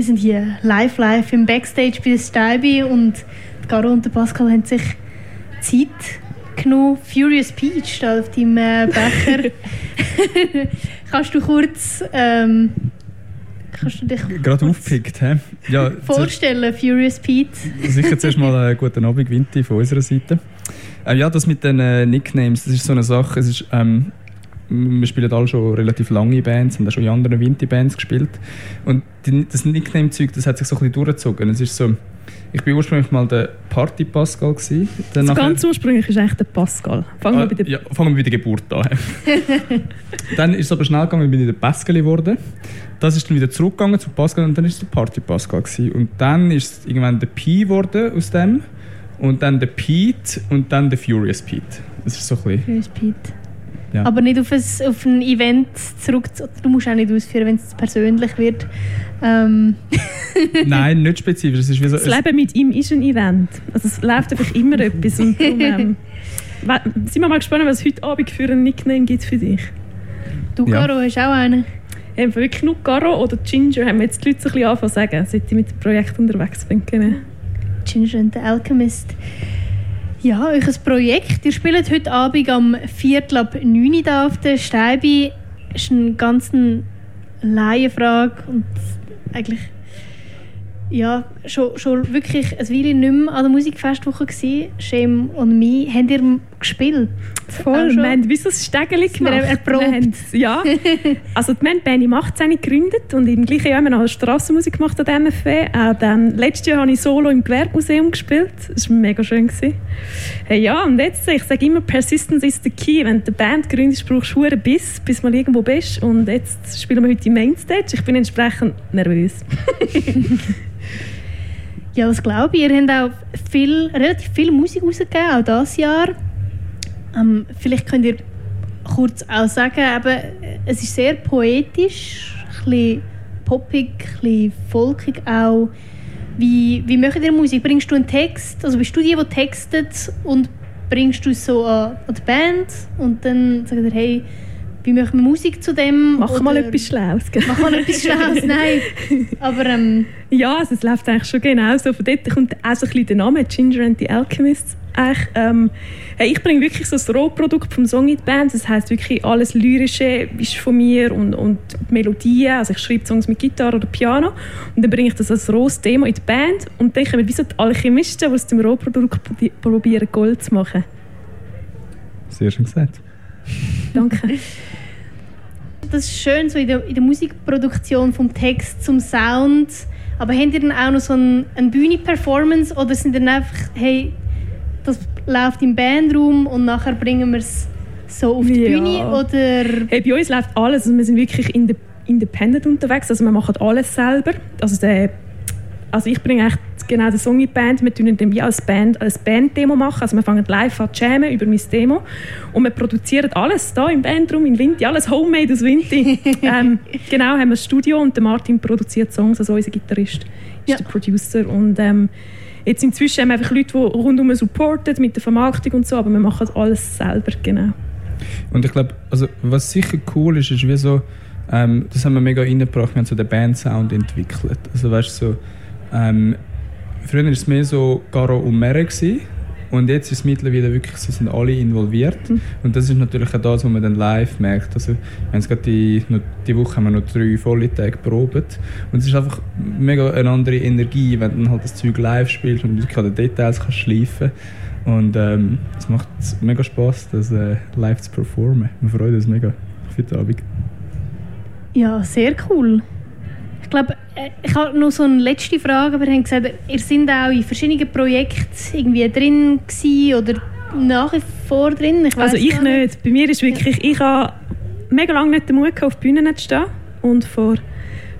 Wir sind hier live, live im Backstage bei Steibi und Caro und Pascal haben sich Zeit genommen. Furious Peach steht auf deinem äh, Becher. Kannst du kurz ähm, kannst du dich gerade aufgepickt, hä? Ja, vorstellen, Furious Pete? Sicher zuerst mal einen guten Abend, Vinti, von unserer Seite. Äh, ja, das mit den äh, Nicknames, das ist so eine Sache. Es ist, ähm, wir spielen alle schon relativ lange Bands, haben auch schon in anderen Vinti-Bands gespielt. Und die, das Nickname-Zeug, das hat sich so ein bisschen durchgezogen. Es ist so, ich war ursprünglich mal der Party Pascal. Gewesen, also ganz ursprünglich ist echt der Pascal. Fangen wir, ah, bei der ja, fangen wir bei der Geburt an. dann ist es aber schnell gegangen, bin ich der Pascal geworden. Das ist dann wieder zurückgegangen zu Pascal und dann ist es der Party Pascal. Gewesen. Und dann ist es irgendwann der P geworden aus dem. Und dann der Pete und dann der Furious Pete. Das ist so ein bisschen... Furious Pete. Ja. Aber nicht auf ein, auf ein Event zurück. Du musst auch nicht ausführen, wenn es persönlich wird. Ähm. Nein, nicht spezifisch. Es ist wie so, das Leben mit ihm ist ein Event. Also es läuft einfach immer etwas. Und darum, ähm, sind wir mal gespannt, was es heute Abend für einen Nickname gibt für dich. Du, Caro, ja. hast auch einen? Haben wirklich nur Caro oder Ginger, haben wir jetzt die Leute ein bisschen anfangen zu sagen, seit ich mit dem Projekt unterwegs bin. Ginger and the Alchemist. Ja, ein Projekt. Ihr spielt heute Abend am Viertel ab 9 Uhr auf der Steibe. Das ist eine ganz Laienfrage und eigentlich ja, schon, schon wirklich ein Weile nicht mehr an der Musikfestwoche gewesen. Shame on me. Habt ihr gespielt? Voll. Wir haben wie so ein Stegeli gemacht. Wir erprobt. ja. Also wir haben Benny Macht gegründet und im gleichen Jahr haben wir noch Strassenmusik gemacht an der MFW. Auch dann, letztes Jahr habe ich solo im Gewerbemuseum gespielt. Das war mega schön. Gewesen. Hey, ja, und jetzt, ich sage immer, Persistence is the key. Wenn du eine Band gründest, brauchst du einen Biss, bis du mal irgendwo bist. Und jetzt spielen wir heute die Mainstage. Ich bin entsprechend nervös. Ja, das glaube ich. Ihr habt auch viel, relativ viel Musik rausgegeben, auch dieses Jahr. Ähm, vielleicht könnt ihr kurz auch sagen, eben, es ist sehr poetisch, ein bisschen poppig, ein bisschen folkig auch. Wie, wie macht ihr Musik? Bringst du einen Text? Also bist du die, die textet und bringst du es so an, an die Band und dann sagt ihr, hey, wie machen wir Musik zu dem? Mach mal etwas Schlaues. Mach mal etwas Schlaues, nein. Aber, ähm, ja, also es läuft eigentlich schon genau so. Von dort kommt auch so ein bisschen der Name, Ginger and the Alchemists. ähm, hey, ich bringe wirklich so das Rohprodukt vom Song in die Band. Das heisst wirklich, alles Lyrische ist von mir und, und Melodien. Also ich schreibe Songs mit Gitarre oder Piano und dann bringe ich das als rohes Thema in die Band und dann kommen wie so die Alchemisten, die aus dem Rohprodukt probieren Gold zu machen. Sehr schön gesagt. Danke. Das ist schön so in der, in der Musikproduktion vom Text zum Sound. Aber habt ihr dann auch noch so eine, eine Bühne-Performance oder sind dann einfach, hey, das läuft im Bandraum und nachher bringen wir es so auf die ja. Bühne? Oder? Hey, bei uns läuft alles. Also wir sind wirklich independent unterwegs. Also wir machen alles selber. Also der also ich bringe echt genau den Song in Band. Wir tun dann wie als Band ein Band-Demo machen. Also wir fangen live an zu jammen über mein Demo. Und wir produzieren alles hier im Bandraum, in Vinti, alles homemade aus Vinti. ähm, genau, haben wir ein Studio und der Martin produziert Songs, also unser Gitarrist ist ja. der Producer. Und ähm, jetzt inzwischen haben wir einfach Leute, die rundum supporten mit der Vermarktung und so, aber wir machen alles selber, genau. Und ich glaube, also, was sicher cool ist, ist wie so, ähm, das haben wir mega reingebracht, wir haben so den Band-Sound entwickelt. Also weißt so, ähm, früher war es mehr so Garo und Mere. Gewesen. Und jetzt ist es mittlerweile wirklich, sie sind alle involviert. Mhm. Und das ist natürlich auch das, was man dann live merkt. Also, wir haben die, die Woche haben wir noch drei volle Tage probiert. Und es ist einfach mega eine andere Energie, wenn du dann halt das Zeug live spielst und wirklich an den Details kannst schleifen Und ähm, es macht mega Spaß, das äh, live zu performen. Wir freuen uns mega auf heute Abend. Ja, sehr cool. Ich glaube, ich habe noch so eine letzte Frage. Wir haben gesagt, ihr seid auch in verschiedenen Projekten irgendwie drin oder nach wie vor drin. Ich also ich nicht. nicht. Bei mir ist wirklich, ja. ich habe mega lange nicht den Mut gehabt, auf die Bühne zu stehen. Und vor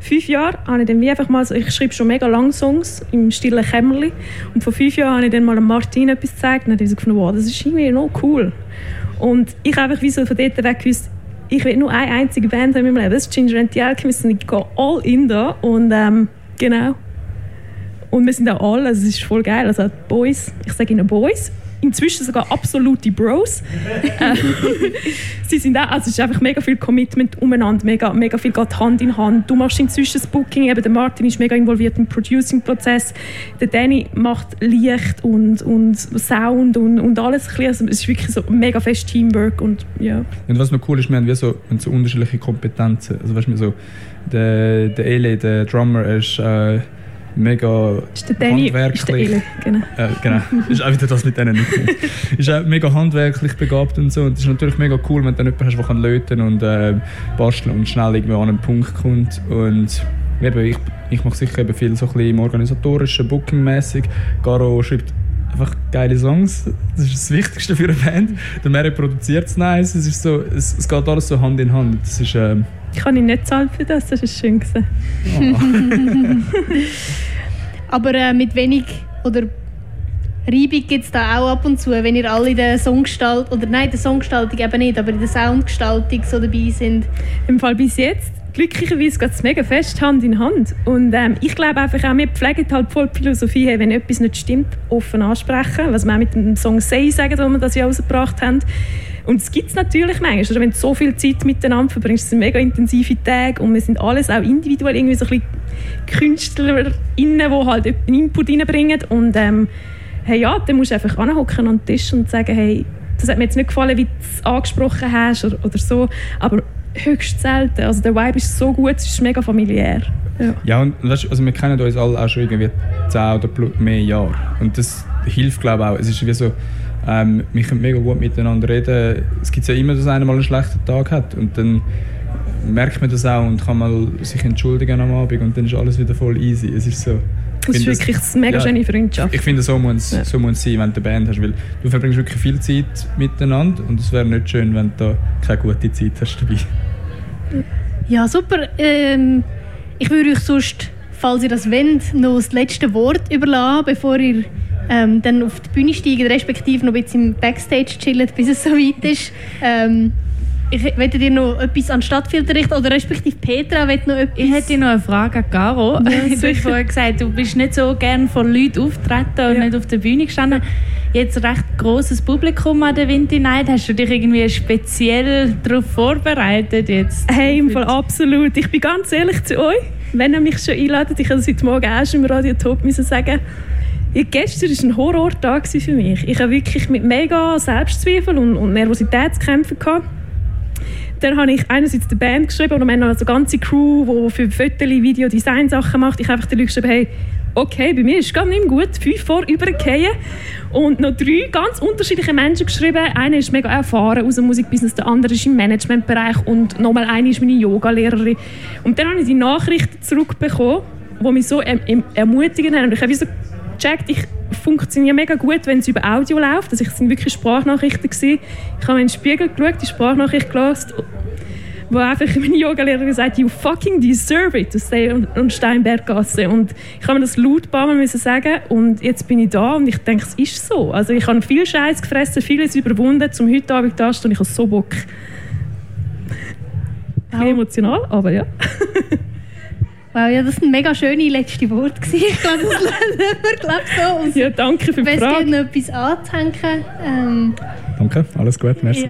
fünf Jahren habe ich dann wie einfach mal, so, ich schreibe schon mega lange Songs im stillen Kämmerli und vor fünf Jahren habe ich dann mal Martin etwas gezeigt und dann habe ich so gefunden, wow, das ist irgendwie noch cool. Und ich habe einfach wie so von dort weg gewusst, ich will nur eine einzige Band haben in meinem Leben, das ist Ginger and the Alchemist. Und ich gehe all in da. Und ähm, genau. Und wir sind auch alle, also es ist voll geil, also Boys, ich sage ihnen Boys, inzwischen sogar absolute Bros. Äh, sie sind auch, also es ist einfach mega viel Commitment umeinander, mega, mega viel geht Hand in Hand. Du machst inzwischen das Booking, eben der Martin ist mega involviert im Producing-Prozess, der Danny macht Licht und, und Sound und, und alles. Also es ist wirklich so mega fest Teamwork und ja. Und was noch cool ist, wir haben, wie so, wir haben so unterschiedliche Kompetenzen. Also weißt du, so, der, der Ele, der Drummer, ist äh, mega ist der Danny, handwerklich. Ist der Ele, genau. Äh, genau. ist auch wieder das mit denen nicht. Ist auch mega handwerklich begabt und so. Und das ist natürlich mega cool, wenn du dann jemanden hast, der kann löten und äh, basteln und schnell irgendwo an einen Punkt kommt. Und eben, ich, ich mache sicher eben viel so ein bisschen im organisatorischen, Booking-mäßig. Garo schreibt einfach geile Songs. Das ist das Wichtigste für eine Band. Der Mary produziert es nice. Es, ist so, es, es geht alles so Hand in Hand. Das ist, ähm, ich kann ihn nicht zahlen für das, das ist schön gesehen. Oh. Aber äh, mit wenig oder Reibung gibt es da auch ab und zu, wenn ihr alle in der Songgestaltung, oder nein, der Songgestaltung eben nicht, aber in der Soundgestaltung so dabei sind. Im Fall bis jetzt glücklicherweise geht es mega fest Hand in Hand. Und ähm, ich glaube einfach auch, wir pflegen halt voll die Philosophie, hey, wenn etwas nicht stimmt, offen ansprechen. Was wir auch mit dem Song «Say» sagen, wo wir das ja rausgebracht haben. Und es gibt es natürlich manchmal. Also wenn du so viel Zeit miteinander verbringst, es sind mega intensive Tage und wir sind alles auch individuell irgendwie so ein bisschen KünstlerInnen, die halt einen Input reinbringen. Und ähm, hey, ja, dann musst du einfach anhocken an den Tisch und sagen, hey, das hat mir jetzt nicht gefallen, wie du es angesprochen hast oder, oder so, aber höchst selten. Also der Vibe ist so gut, es ist mega familiär. Ja, ja und weißt, also wir kennen uns alle auch schon irgendwie 10 oder mehr Jahre und das hilft glaube ich auch. Es ist wie so, ähm, wir können mega gut miteinander reden. Es gibt ja immer, dass einer mal einen schlechten Tag hat und dann merkt man das auch und kann mal sich entschuldigen am Abend und dann ist alles wieder voll easy. Es ist so. Das ist wirklich das, eine mega ja, schöne Freundschaft. Ich finde, so muss es ja. so sein, wenn du eine Band hast, weil du verbringst wirklich viel Zeit miteinander und es wäre nicht schön, wenn du da keine gute Zeit hast dabei. Ja, super. Ähm, ich würde euch sonst, falls ihr das wollt, noch das letzte Wort überlassen, bevor ihr ähm, dann auf die Bühne steigen, respektive noch ein bisschen im Backstage chillen, bis es so weit ist. Ähm, ich möchte dir noch etwas an Stadtfilter richten oder respektive Petra noch etwas. Ich hätte noch eine Frage an Caro. Ja, du hast vorhin gesagt, du bist nicht so gerne von Leuten auftreten und ja. nicht auf der Bühne gestanden. Jetzt ein recht großes Publikum an der Winter Night. Hast du dich irgendwie speziell darauf vorbereitet jetzt? Hey, im Fall absolut. Ich bin ganz ehrlich zu euch. Wenn ihr mich schon einladet, ich habe heute Morgen auch schon im Radio Top müssen sagen, ja, gestern war ein Horrortag für mich. Ich habe wirklich mit mega Selbstzweifel und, und Nervosität zu kämpfen. Gehabt. Dann habe ich einerseits die Band geschrieben und dann also eine ganze Crew, die für Fotos, Video, Design Sachen macht. Ich habe einfach den Leuten geschrieben, hey, okay, bei mir ist es gar nicht gut, fünf vor übergehen. Und noch drei ganz unterschiedliche Menschen geschrieben. Einer ist mega erfahren aus dem Musikbusiness, der andere ist im Managementbereich und nochmal eine ist meine Yogalehrerin. Und dann habe ich die Nachrichten zurückbekommen, die mich so erm-, erm-, ermutigen haben. Und ich habe so gecheckt, ich funktioniere mega gut, wenn es über Audio läuft. Also ich sind wirklich Sprachnachrichten gewesen. Ich habe in den Spiegel geschaut, die Sprachnachricht gelesen, wo einfach meine Yogalehrerin sagt, you fucking deserve it, to stay und Steinberggasse. Und ich habe mir das laut ein paar Mal müssen sagen und jetzt bin ich da und ich denke, es ist so. Also ich habe viel Scheiß gefressen, vieles überwunden, zum heute Abend da und ich habe so Bock. Ein emotional, aber ja. Wow, ja, das waren mega schöne letzte Worte. Ich glaube, das lernen wir glaub, so. ja, danke für die Frage. Wenn es noch etwas anzuhängen. Ähm, danke, alles gut, merci.